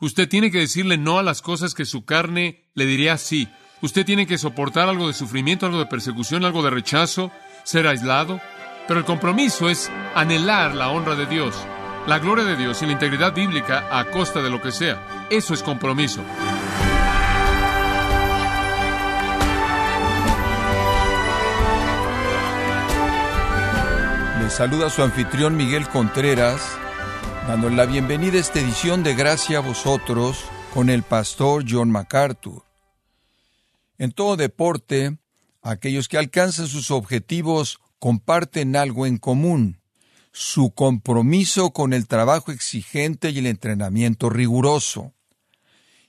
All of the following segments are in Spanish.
Usted tiene que decirle no a las cosas que su carne le diría sí. Usted tiene que soportar algo de sufrimiento, algo de persecución, algo de rechazo, ser aislado. Pero el compromiso es anhelar la honra de Dios, la gloria de Dios y la integridad bíblica a costa de lo que sea. Eso es compromiso. Le saluda su anfitrión Miguel Contreras, dando la bienvenida a esta edición de Gracia a vosotros con el pastor John MacArthur. En todo deporte, aquellos que alcanzan sus objetivos comparten algo en común, su compromiso con el trabajo exigente y el entrenamiento riguroso.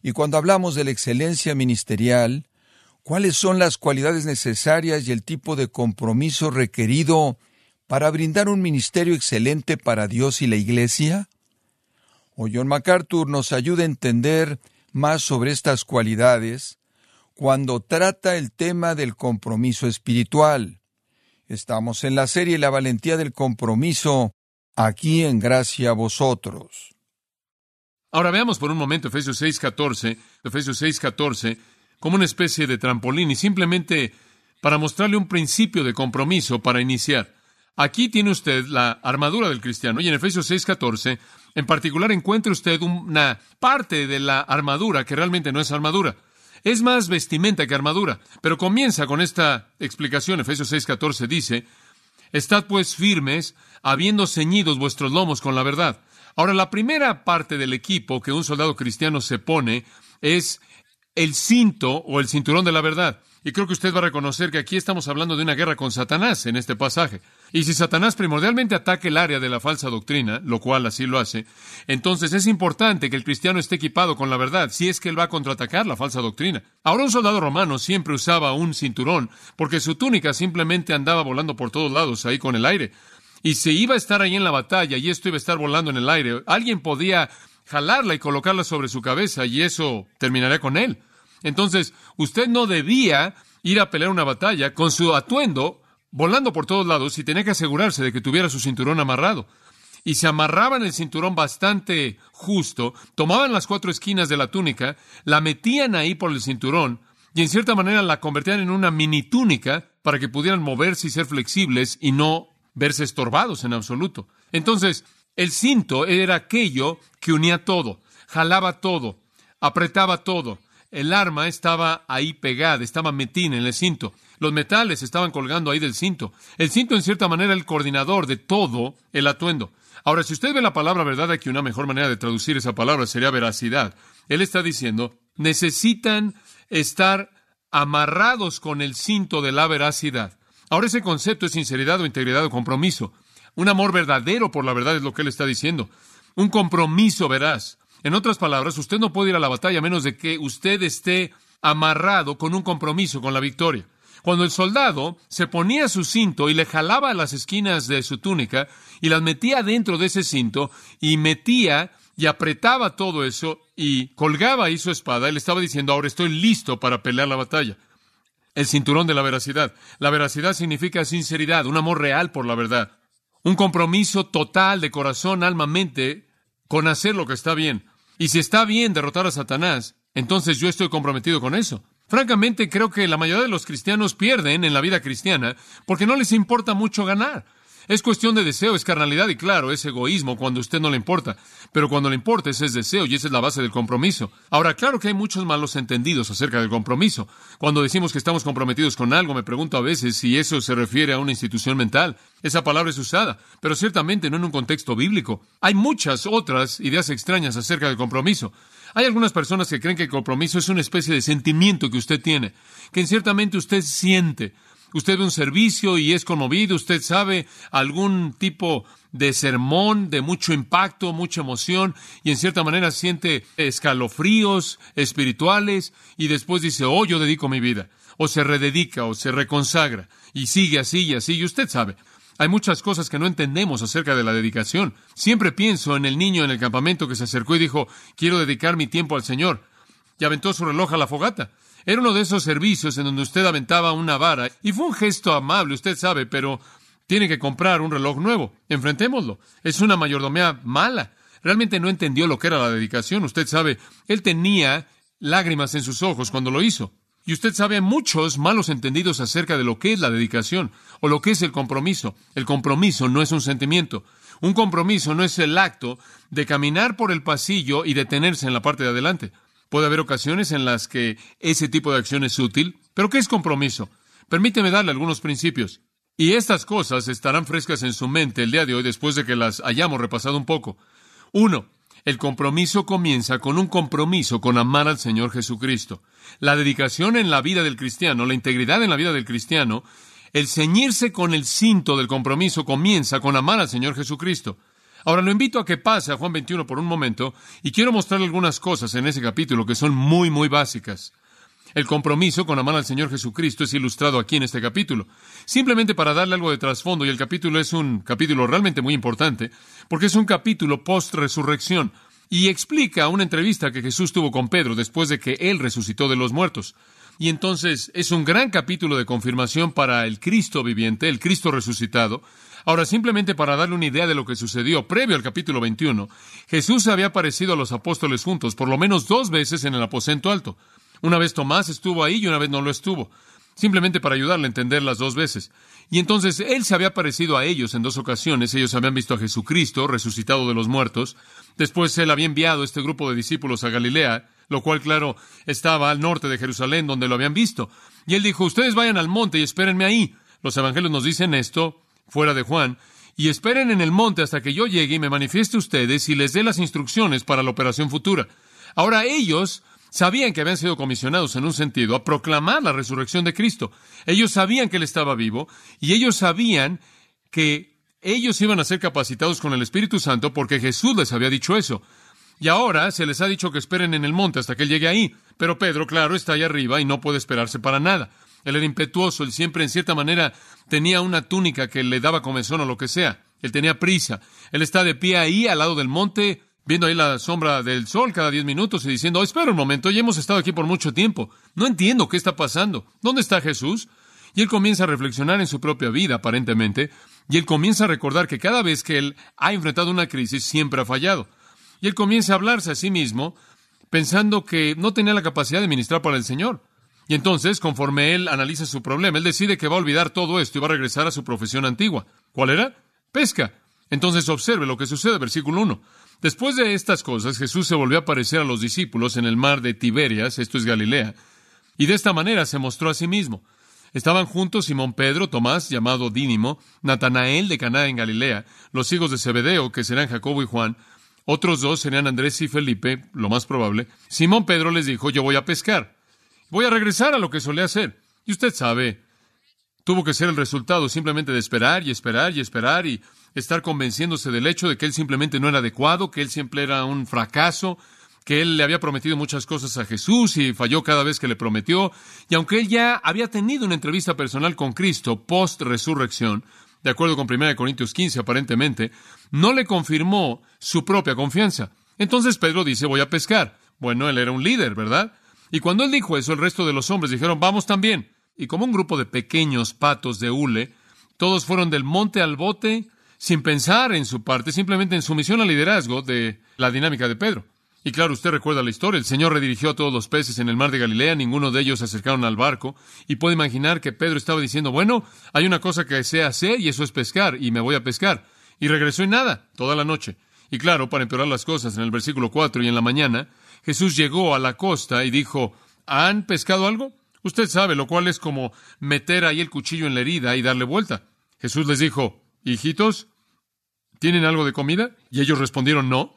Y cuando hablamos de la excelencia ministerial, ¿cuáles son las cualidades necesarias y el tipo de compromiso requerido para brindar un ministerio excelente para Dios y la Iglesia? O John MacArthur nos ayuda a entender más sobre estas cualidades cuando trata el tema del compromiso espiritual. Estamos en la serie La valentía del compromiso, aquí en gracia a vosotros. Ahora veamos por un momento Efesios 6:14, Efesios 6:14, como una especie de trampolín y simplemente para mostrarle un principio de compromiso para iniciar. Aquí tiene usted la armadura del cristiano y en Efesios 6:14, en particular encuentra usted una parte de la armadura que realmente no es armadura. Es más vestimenta que armadura, pero comienza con esta explicación. Efesios 6:14 dice, Estad pues firmes, habiendo ceñidos vuestros lomos con la verdad. Ahora, la primera parte del equipo que un soldado cristiano se pone es el cinto o el cinturón de la verdad. Y creo que usted va a reconocer que aquí estamos hablando de una guerra con Satanás en este pasaje. Y si Satanás primordialmente ataca el área de la falsa doctrina, lo cual así lo hace, entonces es importante que el cristiano esté equipado con la verdad, si es que él va a contraatacar la falsa doctrina. Ahora un soldado romano siempre usaba un cinturón, porque su túnica simplemente andaba volando por todos lados ahí con el aire. Y si iba a estar ahí en la batalla y esto iba a estar volando en el aire, alguien podía jalarla y colocarla sobre su cabeza y eso terminaría con él. Entonces, usted no debía ir a pelear una batalla con su atuendo volando por todos lados y tenía que asegurarse de que tuviera su cinturón amarrado. Y se amarraban el cinturón bastante justo, tomaban las cuatro esquinas de la túnica, la metían ahí por el cinturón y en cierta manera la convertían en una mini túnica para que pudieran moverse y ser flexibles y no verse estorbados en absoluto. Entonces, el cinto era aquello que unía todo, jalaba todo, apretaba todo, el arma estaba ahí pegada, estaba metida en el cinto. Los metales estaban colgando ahí del cinto. El cinto, en cierta manera, el coordinador de todo el atuendo. Ahora, si usted ve la palabra verdad, aquí una mejor manera de traducir esa palabra sería veracidad. Él está diciendo, necesitan estar amarrados con el cinto de la veracidad. Ahora, ese concepto es sinceridad o integridad o compromiso. Un amor verdadero por la verdad es lo que él está diciendo. Un compromiso veraz. En otras palabras, usted no puede ir a la batalla a menos de que usted esté amarrado con un compromiso con la victoria. Cuando el soldado se ponía su cinto y le jalaba las esquinas de su túnica y las metía dentro de ese cinto y metía y apretaba todo eso y colgaba ahí su espada, él estaba diciendo, ahora estoy listo para pelear la batalla. El cinturón de la veracidad. La veracidad significa sinceridad, un amor real por la verdad, un compromiso total de corazón, alma, mente con hacer lo que está bien. Y si está bien derrotar a Satanás, entonces yo estoy comprometido con eso. Francamente, creo que la mayoría de los cristianos pierden en la vida cristiana porque no les importa mucho ganar. Es cuestión de deseo, es carnalidad y claro, es egoísmo cuando a usted no le importa. Pero cuando le importa, ese es deseo y esa es la base del compromiso. Ahora, claro que hay muchos malos entendidos acerca del compromiso. Cuando decimos que estamos comprometidos con algo, me pregunto a veces si eso se refiere a una institución mental. Esa palabra es usada, pero ciertamente no en un contexto bíblico. Hay muchas otras ideas extrañas acerca del compromiso. Hay algunas personas que creen que el compromiso es una especie de sentimiento que usted tiene, que ciertamente usted siente. Usted ve un servicio y es conmovido, usted sabe algún tipo de sermón de mucho impacto, mucha emoción, y en cierta manera siente escalofríos espirituales, y después dice, oh, yo dedico mi vida, o se rededica, o se reconsagra, y sigue así y así, y usted sabe. Hay muchas cosas que no entendemos acerca de la dedicación. Siempre pienso en el niño en el campamento que se acercó y dijo, quiero dedicar mi tiempo al Señor, y aventó su reloj a la fogata. Era uno de esos servicios en donde usted aventaba una vara y fue un gesto amable, usted sabe, pero tiene que comprar un reloj nuevo. Enfrentémoslo. Es una mayordomía mala. realmente no entendió lo que era la dedicación. Usted sabe, él tenía lágrimas en sus ojos cuando lo hizo. Y usted sabe muchos malos entendidos acerca de lo que es la dedicación o lo que es el compromiso. El compromiso no es un sentimiento. Un compromiso no es el acto de caminar por el pasillo y detenerse en la parte de adelante. Puede haber ocasiones en las que ese tipo de acción es útil, pero ¿qué es compromiso? Permíteme darle algunos principios. Y estas cosas estarán frescas en su mente el día de hoy después de que las hayamos repasado un poco. Uno, el compromiso comienza con un compromiso con amar al Señor Jesucristo. La dedicación en la vida del cristiano, la integridad en la vida del cristiano, el ceñirse con el cinto del compromiso comienza con amar al Señor Jesucristo. Ahora lo invito a que pase a Juan 21 por un momento y quiero mostrarle algunas cosas en ese capítulo que son muy, muy básicas. El compromiso con amar al Señor Jesucristo es ilustrado aquí en este capítulo. Simplemente para darle algo de trasfondo, y el capítulo es un capítulo realmente muy importante, porque es un capítulo post-resurrección, y explica una entrevista que Jesús tuvo con Pedro después de que él resucitó de los muertos. Y entonces es un gran capítulo de confirmación para el Cristo viviente, el Cristo resucitado. Ahora, simplemente para darle una idea de lo que sucedió previo al capítulo 21, Jesús había aparecido a los apóstoles juntos por lo menos dos veces en el aposento alto. Una vez Tomás estuvo ahí y una vez no lo estuvo, simplemente para ayudarle a entender las dos veces. Y entonces él se había parecido a ellos en dos ocasiones. Ellos habían visto a Jesucristo resucitado de los muertos. Después él había enviado este grupo de discípulos a Galilea, lo cual, claro, estaba al norte de Jerusalén, donde lo habían visto. Y él dijo, ustedes vayan al monte y espérenme ahí. Los evangelios nos dicen esto, fuera de Juan, y esperen en el monte hasta que yo llegue y me manifieste ustedes y les dé las instrucciones para la operación futura. Ahora ellos Sabían que habían sido comisionados en un sentido a proclamar la resurrección de Cristo. Ellos sabían que Él estaba vivo y ellos sabían que ellos iban a ser capacitados con el Espíritu Santo porque Jesús les había dicho eso. Y ahora se les ha dicho que esperen en el monte hasta que Él llegue ahí. Pero Pedro, claro, está ahí arriba y no puede esperarse para nada. Él era impetuoso, él siempre en cierta manera tenía una túnica que le daba comezón o lo que sea. Él tenía prisa. Él está de pie ahí al lado del monte viendo ahí la sombra del sol cada diez minutos y diciendo, espera un momento, ya hemos estado aquí por mucho tiempo, no entiendo qué está pasando, ¿dónde está Jesús? Y él comienza a reflexionar en su propia vida, aparentemente, y él comienza a recordar que cada vez que él ha enfrentado una crisis, siempre ha fallado. Y él comienza a hablarse a sí mismo, pensando que no tenía la capacidad de ministrar para el Señor. Y entonces, conforme él analiza su problema, él decide que va a olvidar todo esto y va a regresar a su profesión antigua. ¿Cuál era? Pesca. Entonces observe lo que sucede, versículo 1. Después de estas cosas, Jesús se volvió a aparecer a los discípulos en el mar de Tiberias, esto es Galilea, y de esta manera se mostró a sí mismo. Estaban juntos Simón Pedro, Tomás, llamado Dínimo, Natanael de Caná en Galilea, los hijos de Zebedeo, que serán Jacobo y Juan, otros dos serían Andrés y Felipe, lo más probable. Simón Pedro les dijo, yo voy a pescar. Voy a regresar a lo que solía hacer. Y usted sabe, tuvo que ser el resultado simplemente de esperar y esperar y esperar y estar convenciéndose del hecho de que él simplemente no era adecuado, que él siempre era un fracaso, que él le había prometido muchas cosas a Jesús y falló cada vez que le prometió, y aunque él ya había tenido una entrevista personal con Cristo post resurrección, de acuerdo con 1 Corintios 15 aparentemente, no le confirmó su propia confianza. Entonces Pedro dice, voy a pescar. Bueno, él era un líder, ¿verdad? Y cuando él dijo eso, el resto de los hombres dijeron, vamos también. Y como un grupo de pequeños patos de hule, todos fueron del monte al bote sin pensar en su parte, simplemente en su misión al liderazgo de la dinámica de Pedro. Y claro, usted recuerda la historia. El Señor redirigió a todos los peces en el mar de Galilea, ninguno de ellos se acercaron al barco, y puede imaginar que Pedro estaba diciendo, bueno, hay una cosa que sé hacer y eso es pescar, y me voy a pescar. Y regresó y nada, toda la noche. Y claro, para empeorar las cosas, en el versículo 4 y en la mañana, Jesús llegó a la costa y dijo, ¿han pescado algo? Usted sabe, lo cual es como meter ahí el cuchillo en la herida y darle vuelta. Jesús les dijo, hijitos, ¿Tienen algo de comida? Y ellos respondieron no.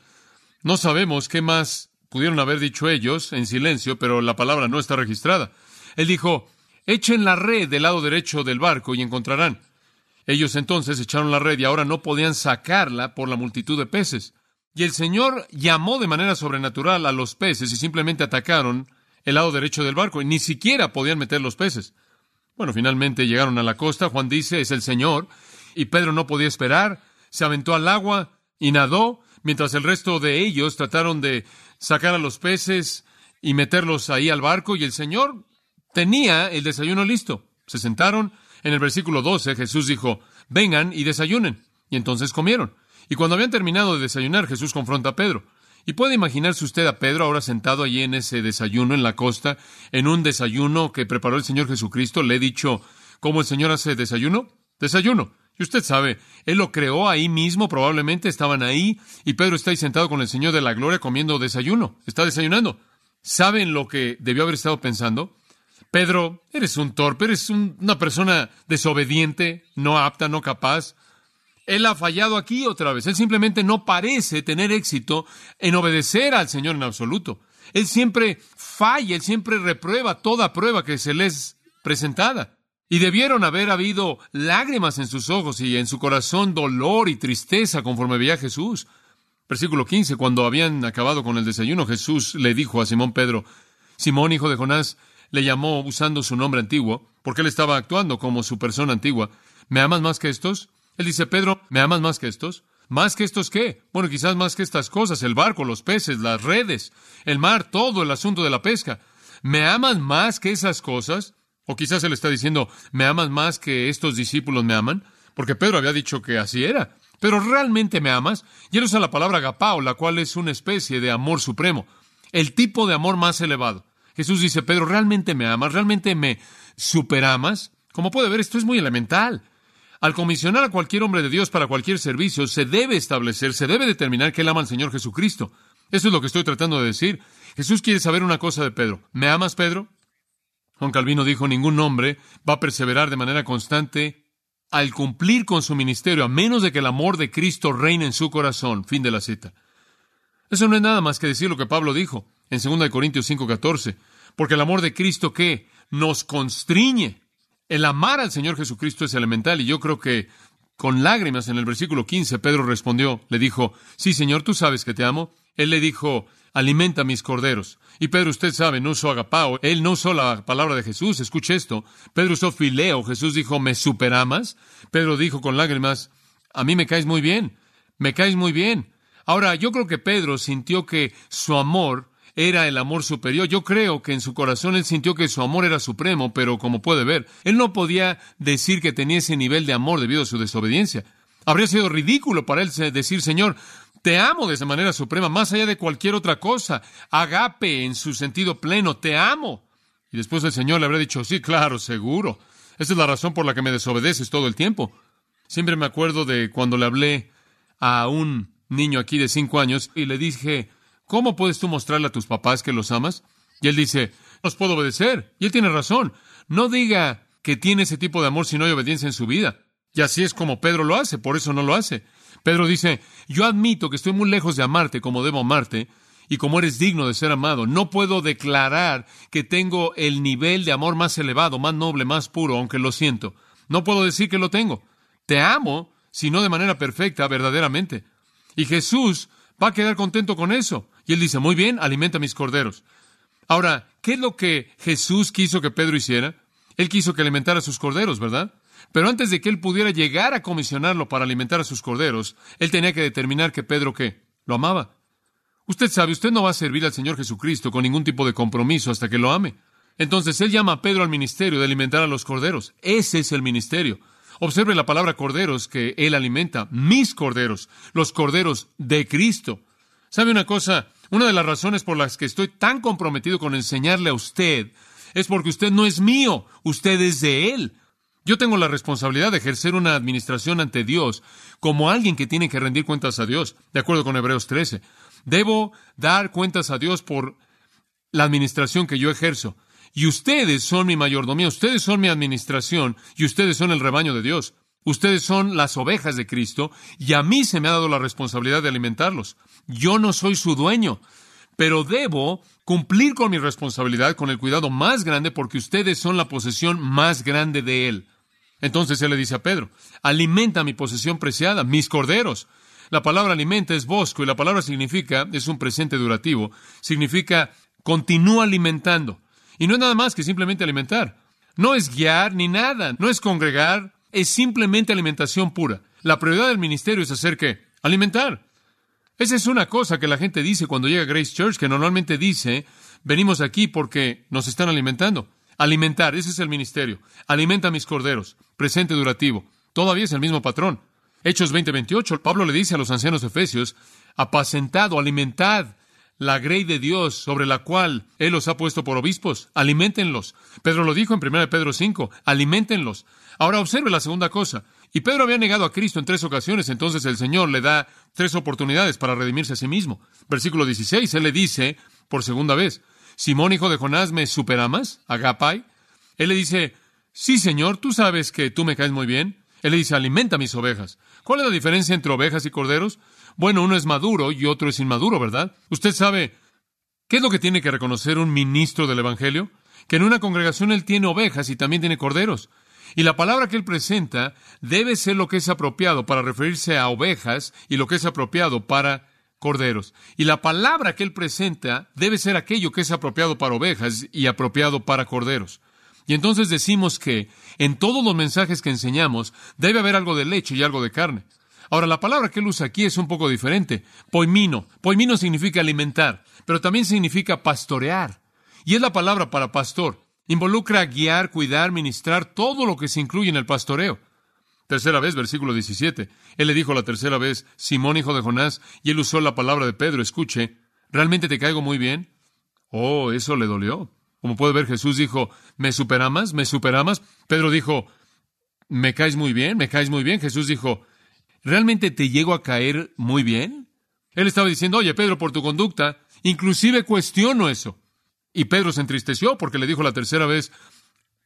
No sabemos qué más pudieron haber dicho ellos en silencio, pero la palabra no está registrada. Él dijo, echen la red del lado derecho del barco y encontrarán. Ellos entonces echaron la red y ahora no podían sacarla por la multitud de peces. Y el Señor llamó de manera sobrenatural a los peces y simplemente atacaron el lado derecho del barco y ni siquiera podían meter los peces. Bueno, finalmente llegaron a la costa, Juan dice, es el Señor, y Pedro no podía esperar, se aventó al agua y nadó, mientras el resto de ellos trataron de sacar a los peces y meterlos ahí al barco, y el Señor tenía el desayuno listo. Se sentaron. En el versículo 12 Jesús dijo, vengan y desayunen. Y entonces comieron. Y cuando habían terminado de desayunar, Jesús confronta a Pedro. Y puede imaginarse usted a Pedro ahora sentado allí en ese desayuno en la costa, en un desayuno que preparó el Señor Jesucristo. Le he dicho cómo el Señor hace desayuno. Desayuno. Y usted sabe, Él lo creó ahí mismo, probablemente estaban ahí, y Pedro está ahí sentado con el Señor de la Gloria comiendo desayuno. Está desayunando. ¿Saben lo que debió haber estado pensando? Pedro, eres un torpe, eres una persona desobediente, no apta, no capaz. Él ha fallado aquí otra vez. Él simplemente no parece tener éxito en obedecer al Señor en absoluto. Él siempre falla, él siempre reprueba toda prueba que se le es presentada. Y debieron haber habido lágrimas en sus ojos y en su corazón dolor y tristeza conforme veía Jesús. Versículo 15, cuando habían acabado con el desayuno, Jesús le dijo a Simón Pedro, Simón, hijo de Jonás, le llamó usando su nombre antiguo, porque él estaba actuando como su persona antigua. ¿Me amas más que estos? Él dice, Pedro, ¿me amas más que estos? ¿Más que estos qué? Bueno, quizás más que estas cosas, el barco, los peces, las redes, el mar, todo el asunto de la pesca. ¿Me amas más que esas cosas? O quizás él está diciendo, ¿me amas más que estos discípulos me aman? Porque Pedro había dicho que así era. Pero ¿realmente me amas? Y él usa la palabra agapao, la cual es una especie de amor supremo, el tipo de amor más elevado. Jesús dice, Pedro, ¿realmente me amas? ¿Realmente me superamas? Como puede ver, esto es muy elemental. Al comisionar a cualquier hombre de Dios para cualquier servicio, se debe establecer, se debe determinar que él ama al Señor Jesucristo. Eso es lo que estoy tratando de decir. Jesús quiere saber una cosa de Pedro. ¿Me amas, Pedro? Juan Calvino dijo, ningún hombre va a perseverar de manera constante al cumplir con su ministerio, a menos de que el amor de Cristo reine en su corazón. Fin de la cita. Eso no es nada más que decir lo que Pablo dijo en 2 Corintios 5:14, porque el amor de Cristo que nos constriñe el amar al Señor Jesucristo es elemental y yo creo que con lágrimas en el versículo 15 Pedro respondió, le dijo, sí Señor, tú sabes que te amo. Él le dijo, alimenta mis corderos. Y Pedro, usted sabe, no usó agapao, él no usó la palabra de Jesús, escuche esto. Pedro usó fileo, Jesús dijo, ¿me superamas? Pedro dijo con lágrimas, a mí me caes muy bien, me caes muy bien. Ahora, yo creo que Pedro sintió que su amor era el amor superior. Yo creo que en su corazón él sintió que su amor era supremo, pero como puede ver, él no podía decir que tenía ese nivel de amor debido a su desobediencia. Habría sido ridículo para él decir, Señor, te amo de esa manera suprema, más allá de cualquier otra cosa. Agape en su sentido pleno, te amo. Y después el Señor le habría dicho, sí, claro, seguro. Esa es la razón por la que me desobedeces todo el tiempo. Siempre me acuerdo de cuando le hablé a un niño aquí de cinco años y le dije, ¿Cómo puedes tú mostrarle a tus papás que los amas? Y él dice, los puedo obedecer. Y él tiene razón. No diga que tiene ese tipo de amor si no hay obediencia en su vida. Y así es como Pedro lo hace, por eso no lo hace. Pedro dice, yo admito que estoy muy lejos de amarte como debo amarte, y como eres digno de ser amado, no puedo declarar que tengo el nivel de amor más elevado, más noble, más puro, aunque lo siento. No puedo decir que lo tengo. Te amo, si no de manera perfecta, verdaderamente. Y Jesús va a quedar contento con eso. Y él dice, muy bien, alimenta mis corderos. Ahora, ¿qué es lo que Jesús quiso que Pedro hiciera? Él quiso que alimentara a sus corderos, ¿verdad? Pero antes de que él pudiera llegar a comisionarlo para alimentar a sus corderos, él tenía que determinar que Pedro qué? Lo amaba. Usted sabe, usted no va a servir al Señor Jesucristo con ningún tipo de compromiso hasta que lo ame. Entonces él llama a Pedro al ministerio de alimentar a los corderos. Ese es el ministerio. Observe la palabra corderos que él alimenta, mis corderos, los corderos de Cristo. ¿Sabe una cosa? Una de las razones por las que estoy tan comprometido con enseñarle a usted es porque usted no es mío, usted es de Él. Yo tengo la responsabilidad de ejercer una administración ante Dios como alguien que tiene que rendir cuentas a Dios, de acuerdo con Hebreos 13. Debo dar cuentas a Dios por la administración que yo ejerzo. Y ustedes son mi mayordomía, ustedes son mi administración y ustedes son el rebaño de Dios. Ustedes son las ovejas de Cristo y a mí se me ha dado la responsabilidad de alimentarlos. Yo no soy su dueño, pero debo cumplir con mi responsabilidad con el cuidado más grande porque ustedes son la posesión más grande de Él. Entonces Él le dice a Pedro, alimenta mi posesión preciada, mis corderos. La palabra alimenta es bosco y la palabra significa, es un presente durativo, significa continúa alimentando. Y no es nada más que simplemente alimentar. No es guiar ni nada, no es congregar, es simplemente alimentación pura. La prioridad del ministerio es hacer qué? Alimentar. Esa es una cosa que la gente dice cuando llega a Grace Church, que normalmente dice, venimos aquí porque nos están alimentando. Alimentar, ese es el ministerio. Alimenta a mis corderos. Presente durativo. Todavía es el mismo patrón. Hechos 20:28, Pablo le dice a los ancianos efesios, apacentado, alimentad la grey de Dios sobre la cual Él los ha puesto por obispos, aliméntenlos. Pedro lo dijo en 1 Pedro 5, aliméntenlos. Ahora observe la segunda cosa. Y Pedro había negado a Cristo en tres ocasiones, entonces el Señor le da tres oportunidades para redimirse a sí mismo. Versículo 16, Él le dice por segunda vez, Simón, hijo de Jonás, ¿me superamas? Agapai. Él le dice, sí, Señor, tú sabes que tú me caes muy bien. Él le dice, alimenta mis ovejas. ¿Cuál es la diferencia entre ovejas y corderos? Bueno, uno es maduro y otro es inmaduro, ¿verdad? Usted sabe, ¿qué es lo que tiene que reconocer un ministro del Evangelio? Que en una congregación él tiene ovejas y también tiene corderos. Y la palabra que él presenta debe ser lo que es apropiado para referirse a ovejas y lo que es apropiado para corderos. Y la palabra que él presenta debe ser aquello que es apropiado para ovejas y apropiado para corderos. Y entonces decimos que en todos los mensajes que enseñamos debe haber algo de leche y algo de carne. Ahora, la palabra que él usa aquí es un poco diferente. Poimino. Poimino significa alimentar, pero también significa pastorear. Y es la palabra para pastor. Involucra guiar, cuidar, ministrar, todo lo que se incluye en el pastoreo. Tercera vez, versículo 17. Él le dijo la tercera vez, Simón, hijo de Jonás, y él usó la palabra de Pedro. Escuche, ¿realmente te caigo muy bien? Oh, eso le dolió. Como puede ver, Jesús dijo, ¿me superamas? ¿Me superamas? Pedro dijo, ¿me caes muy bien? ¿Me caes muy bien? Jesús dijo, ¿realmente te llego a caer muy bien? Él estaba diciendo, oye, Pedro, por tu conducta, inclusive cuestiono eso. Y Pedro se entristeció porque le dijo la tercera vez,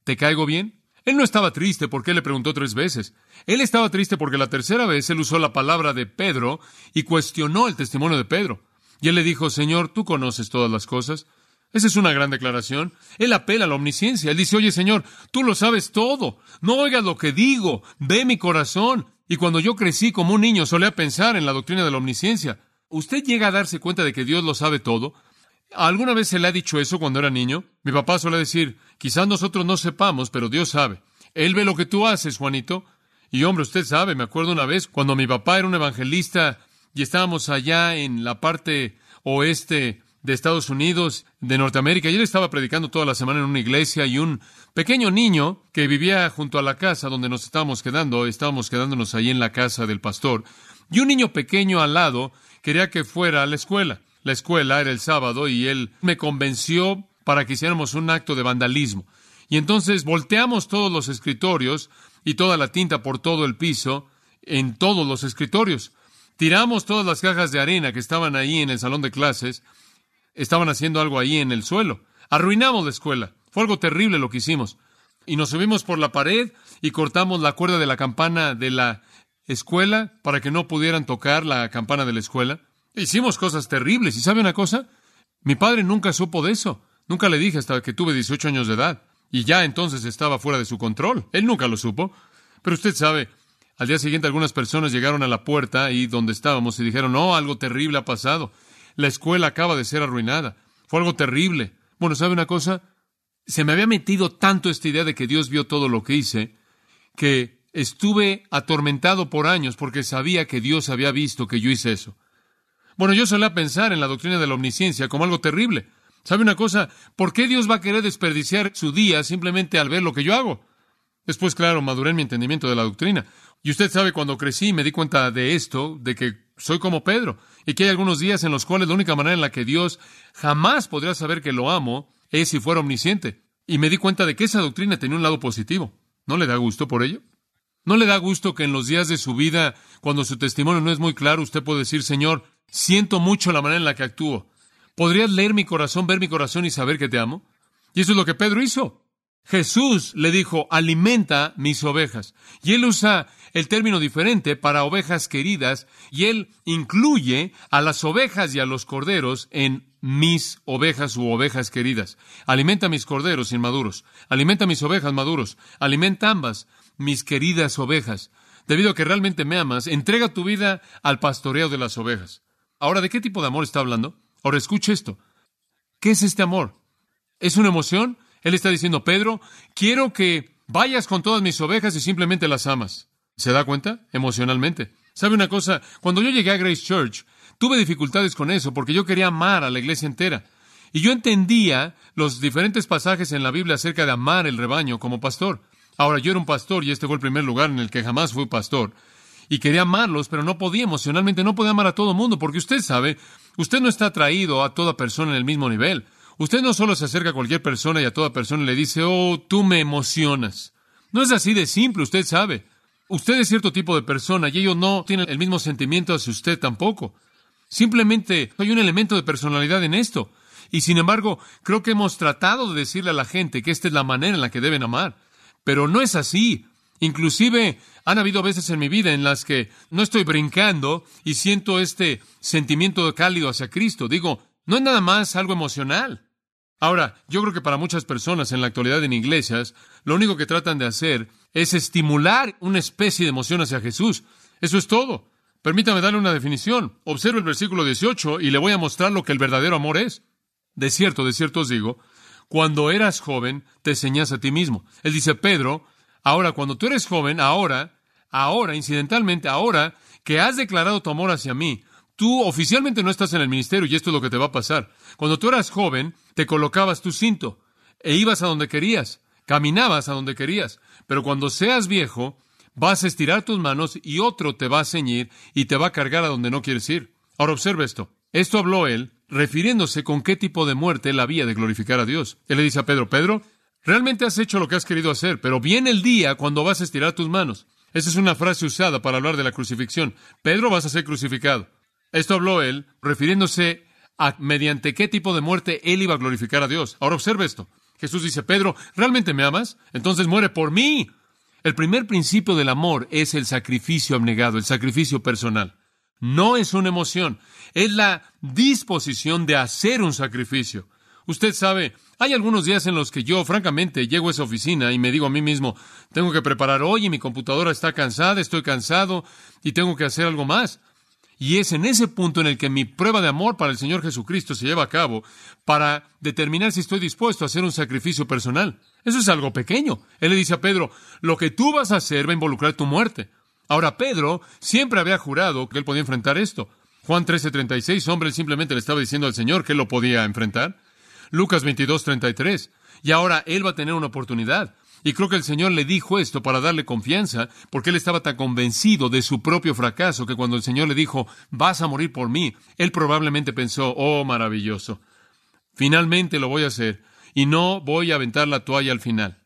¿te caigo bien? Él no estaba triste porque él le preguntó tres veces. Él estaba triste porque la tercera vez él usó la palabra de Pedro y cuestionó el testimonio de Pedro. Y él le dijo, Señor, tú conoces todas las cosas. Esa es una gran declaración. Él apela a la omnisciencia. Él dice, oye Señor, tú lo sabes todo. No oigas lo que digo. Ve mi corazón. Y cuando yo crecí como un niño solía pensar en la doctrina de la omnisciencia. ¿Usted llega a darse cuenta de que Dios lo sabe todo? ¿Alguna vez se le ha dicho eso cuando era niño? Mi papá suele decir, quizás nosotros no sepamos, pero Dios sabe. Él ve lo que tú haces, Juanito. Y hombre, usted sabe, me acuerdo una vez cuando mi papá era un evangelista y estábamos allá en la parte oeste de Estados Unidos, de Norteamérica, él estaba predicando toda la semana en una iglesia y un pequeño niño que vivía junto a la casa donde nos estábamos quedando, estábamos quedándonos ahí en la casa del pastor, y un niño pequeño al lado quería que fuera a la escuela la escuela, era el sábado, y él me convenció para que hiciéramos un acto de vandalismo. Y entonces volteamos todos los escritorios y toda la tinta por todo el piso en todos los escritorios. Tiramos todas las cajas de arena que estaban ahí en el salón de clases. Estaban haciendo algo ahí en el suelo. Arruinamos la escuela. Fue algo terrible lo que hicimos. Y nos subimos por la pared y cortamos la cuerda de la campana de la escuela para que no pudieran tocar la campana de la escuela. Hicimos cosas terribles. ¿Y sabe una cosa? Mi padre nunca supo de eso. Nunca le dije hasta que tuve 18 años de edad. Y ya entonces estaba fuera de su control. Él nunca lo supo. Pero usted sabe, al día siguiente algunas personas llegaron a la puerta ahí donde estábamos y dijeron, no, algo terrible ha pasado. La escuela acaba de ser arruinada. Fue algo terrible. Bueno, ¿sabe una cosa? Se me había metido tanto esta idea de que Dios vio todo lo que hice, que estuve atormentado por años porque sabía que Dios había visto que yo hice eso. Bueno, yo solía pensar en la doctrina de la omnisciencia como algo terrible. ¿Sabe una cosa? ¿Por qué Dios va a querer desperdiciar su día simplemente al ver lo que yo hago? Después, claro, maduré en mi entendimiento de la doctrina. Y usted sabe, cuando crecí me di cuenta de esto, de que soy como Pedro, y que hay algunos días en los cuales la única manera en la que Dios jamás podría saber que lo amo es si fuera omnisciente. Y me di cuenta de que esa doctrina tenía un lado positivo. ¿No le da gusto por ello? ¿No le da gusto que en los días de su vida, cuando su testimonio no es muy claro, usted puede decir, Señor, Siento mucho la manera en la que actúo. ¿Podrías leer mi corazón, ver mi corazón y saber que te amo? Y eso es lo que Pedro hizo. Jesús le dijo, alimenta mis ovejas. Y él usa el término diferente para ovejas queridas y él incluye a las ovejas y a los corderos en mis ovejas u ovejas queridas. Alimenta mis corderos inmaduros. Alimenta mis ovejas maduros. Alimenta ambas, mis queridas ovejas. Debido a que realmente me amas, entrega tu vida al pastoreo de las ovejas. Ahora, ¿de qué tipo de amor está hablando? Ahora, escuche esto. ¿Qué es este amor? ¿Es una emoción? Él está diciendo, Pedro, quiero que vayas con todas mis ovejas y simplemente las amas. ¿Se da cuenta? Emocionalmente. ¿Sabe una cosa? Cuando yo llegué a Grace Church, tuve dificultades con eso porque yo quería amar a la iglesia entera. Y yo entendía los diferentes pasajes en la Biblia acerca de amar el rebaño como pastor. Ahora, yo era un pastor y este fue el primer lugar en el que jamás fui pastor. y quería amarlos, pero no podía emocionalmente, no podía amar a todo mundo, porque usted sabe, usted no está atraído a toda persona en el mismo nivel. Usted no solo se acerca a cualquier persona y a toda persona le dice, oh, tú me emocionas. No es así de simple, usted sabe. Usted es cierto tipo de persona y ellos no tienen el mismo sentimiento hacia usted tampoco. Simplemente hay un elemento de personalidad en esto. Y sin embargo, creo que hemos tratado de decirle a la gente que esta es la manera en la que deben amar. Pero no es así. Inclusive han habido veces en mi vida en las que no estoy brincando y siento este sentimiento cálido hacia Cristo. Digo, no es nada más algo emocional. Ahora, yo creo que para muchas personas en la actualidad en iglesias, lo único que tratan de hacer es estimular una especie de emoción hacia Jesús. Eso es todo. Permítame darle una definición. Observe el versículo 18 y le voy a mostrar lo que el verdadero amor es. De cierto, de cierto os digo, cuando eras joven, te enseñas a ti mismo. Él dice, Pedro, ahora cuando tú eres joven, ahora, ahora, incidentalmente, ahora que has declarado tu amor hacia mí, tú oficialmente no estás en el ministerio y esto es lo que te va a pasar. Cuando tú eras joven, te colocabas tu cinto e ibas a donde querías, caminabas a donde querías, pero cuando seas viejo, vas a estirar tus manos y otro te va a ceñir y te va a cargar a donde no quieres ir. Ahora observa esto. Esto habló él refiriéndose con qué tipo de muerte él había de glorificar a Dios. Él le dice a Pedro, Pedro, realmente has hecho lo que has querido hacer, pero viene el día cuando vas a estirar tus manos. Esa es una frase usada para hablar de la crucifixión. Pedro, vas a ser crucificado. Esto habló él refiriéndose a mediante qué tipo de muerte él iba a glorificar a Dios. Ahora observe esto. Jesús dice, Pedro, ¿realmente me amas? Entonces muere por mí. El primer principio del amor es el sacrificio abnegado, el sacrificio personal. No es una emoción, es la disposición de hacer un sacrificio. Usted sabe, hay algunos días en los que yo, francamente, llego a esa oficina y me digo a mí mismo, tengo que preparar hoy y mi computadora está cansada, estoy cansado y tengo que hacer algo más. Y es en ese punto en el que mi prueba de amor para el Señor Jesucristo se lleva a cabo para determinar si estoy dispuesto a hacer un sacrificio personal. Eso es algo pequeño. Él le dice a Pedro, lo que tú vas a hacer va a involucrar tu muerte. Ahora, Pedro siempre había jurado que él podía enfrentar esto. Juan 13:36, hombre, simplemente le estaba diciendo al Señor que él lo podía enfrentar. Lucas 22:33, y ahora él va a tener una oportunidad. Y creo que el Señor le dijo esto para darle confianza, porque él estaba tan convencido de su propio fracaso que cuando el Señor le dijo, vas a morir por mí, él probablemente pensó, oh, maravilloso. Finalmente lo voy a hacer, y no voy a aventar la toalla al final.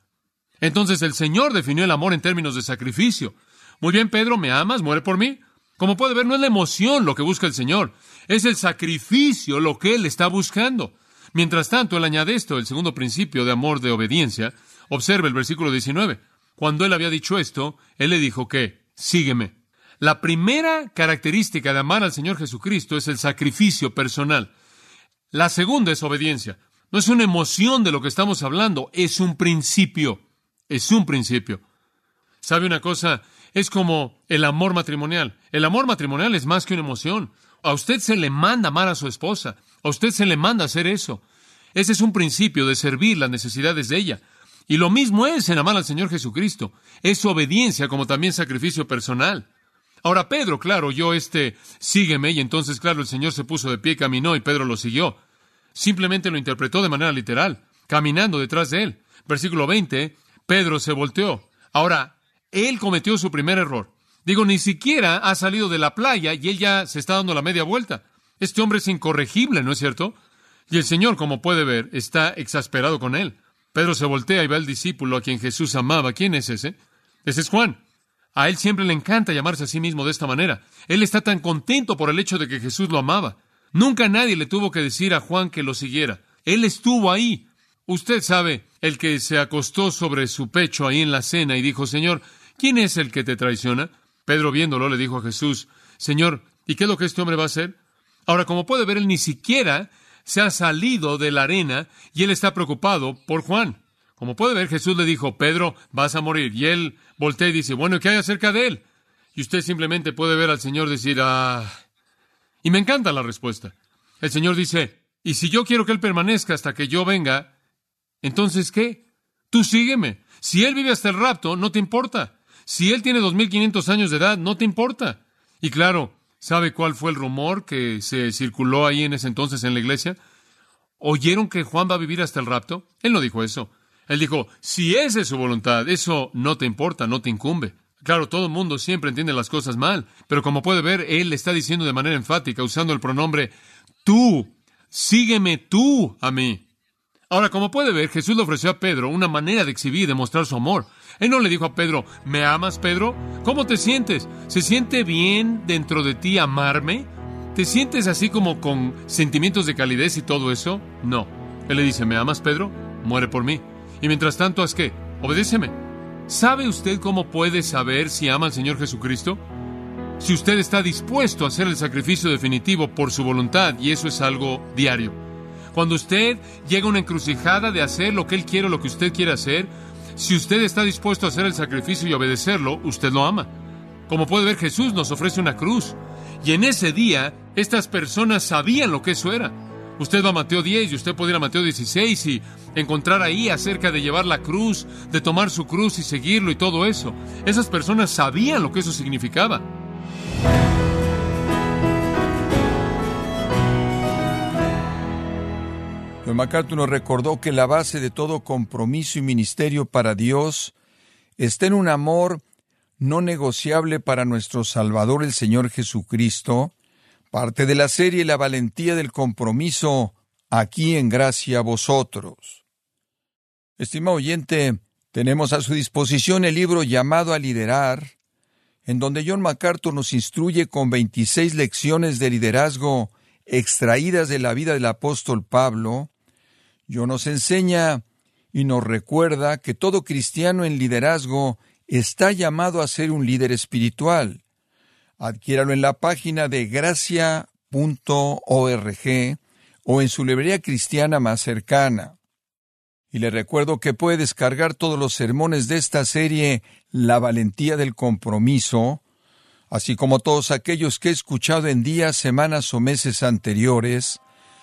Entonces el Señor definió el amor en términos de sacrificio. Muy bien, Pedro, ¿me amas? ¿Muere por mí? Como puede ver, no es la emoción lo que busca el Señor, es el sacrificio lo que Él está buscando. Mientras tanto, Él añade esto, el segundo principio de amor de obediencia. Observe el versículo 19. Cuando Él había dicho esto, Él le dijo que, sígueme. La primera característica de amar al Señor Jesucristo es el sacrificio personal. La segunda es obediencia. No es una emoción de lo que estamos hablando, es un principio. Es un principio. ¿Sabe una cosa? Es como el amor matrimonial. El amor matrimonial es más que una emoción. A usted se le manda amar a su esposa. A usted se le manda hacer eso. Ese es un principio de servir las necesidades de ella. Y lo mismo es en amar al Señor Jesucristo. Es obediencia como también sacrificio personal. Ahora Pedro, claro, yo este, sígueme, y entonces, claro, el Señor se puso de pie, caminó y Pedro lo siguió. Simplemente lo interpretó de manera literal, caminando detrás de él. Versículo 20, Pedro se volteó. Ahora, él cometió su primer error. Digo, ni siquiera ha salido de la playa y él ya se está dando la media vuelta. Este hombre es incorregible, ¿no es cierto? Y el Señor, como puede ver, está exasperado con él. Pedro se voltea y ve al discípulo a quien Jesús amaba. ¿Quién es ese? Ese es Juan. A él siempre le encanta llamarse a sí mismo de esta manera. Él está tan contento por el hecho de que Jesús lo amaba. Nunca nadie le tuvo que decir a Juan que lo siguiera. Él estuvo ahí. Usted sabe, el que se acostó sobre su pecho ahí en la cena y dijo, Señor, ¿quién es el que te traiciona? Pedro viéndolo le dijo a Jesús, Señor, ¿y qué es lo que este hombre va a hacer? Ahora, como puede ver, él ni siquiera se ha salido de la arena y él está preocupado por Juan. Como puede ver, Jesús le dijo, Pedro, vas a morir. Y él voltea y dice, bueno, ¿qué hay acerca de él? Y usted simplemente puede ver al Señor decir, ah. Y me encanta la respuesta. El Señor dice, y si yo quiero que él permanezca hasta que yo venga, entonces ¿qué? Tú sígueme. Si él vive hasta el rapto, no te importa. Si él tiene 2500 años de edad, no te importa. Y claro, ¿sabe cuál fue el rumor que se circuló ahí en ese entonces en la iglesia? ¿Oyeron que Juan va a vivir hasta el rapto? Él no dijo eso. Él dijo, si esa es su voluntad, eso no te importa, no te incumbe. Claro, todo el mundo siempre entiende las cosas mal, pero como puede ver, él está diciendo de manera enfática, usando el pronombre tú, sígueme tú a mí. Ahora, como puede ver, Jesús le ofreció a Pedro una manera de exhibir, de mostrar su amor. Él no le dijo a Pedro, ¿me amas, Pedro? ¿Cómo te sientes? ¿Se siente bien dentro de ti amarme? ¿Te sientes así como con sentimientos de calidez y todo eso? No. Él le dice, ¿me amas, Pedro? Muere por mí. Y mientras tanto, ¿haz qué? Obedéceme. ¿Sabe usted cómo puede saber si ama al Señor Jesucristo? Si usted está dispuesto a hacer el sacrificio definitivo por su voluntad, y eso es algo diario. Cuando usted llega a una encrucijada de hacer lo que Él quiere o lo que usted quiere hacer, si usted está dispuesto a hacer el sacrificio y obedecerlo, usted lo ama. Como puede ver, Jesús nos ofrece una cruz. Y en ese día, estas personas sabían lo que eso era. Usted va a Mateo 10 y usted puede ir a Mateo 16 y encontrar ahí acerca de llevar la cruz, de tomar su cruz y seguirlo y todo eso. Esas personas sabían lo que eso significaba. John MacArthur nos recordó que la base de todo compromiso y ministerio para Dios está en un amor no negociable para nuestro Salvador el Señor Jesucristo, parte de la serie La valentía del compromiso, aquí en gracia a vosotros. Estimado oyente, tenemos a su disposición el libro llamado a liderar, en donde John MacArthur nos instruye con 26 lecciones de liderazgo extraídas de la vida del apóstol Pablo, John nos enseña y nos recuerda que todo cristiano en liderazgo está llamado a ser un líder espiritual. Adquiéralo en la página de gracia.org o en su librería cristiana más cercana. Y le recuerdo que puede descargar todos los sermones de esta serie La valentía del compromiso, así como todos aquellos que he escuchado en días, semanas o meses anteriores,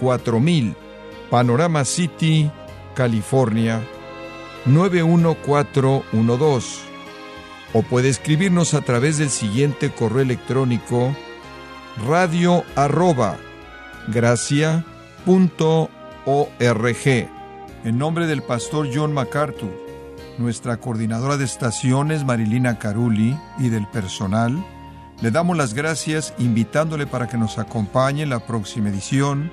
4000, Panorama City, California 91412 o puede escribirnos a través del siguiente correo electrónico radio arroba gracia punto org. En nombre del pastor John MacArthur, nuestra coordinadora de estaciones Marilina Caruli y del personal, le damos las gracias invitándole para que nos acompañe en la próxima edición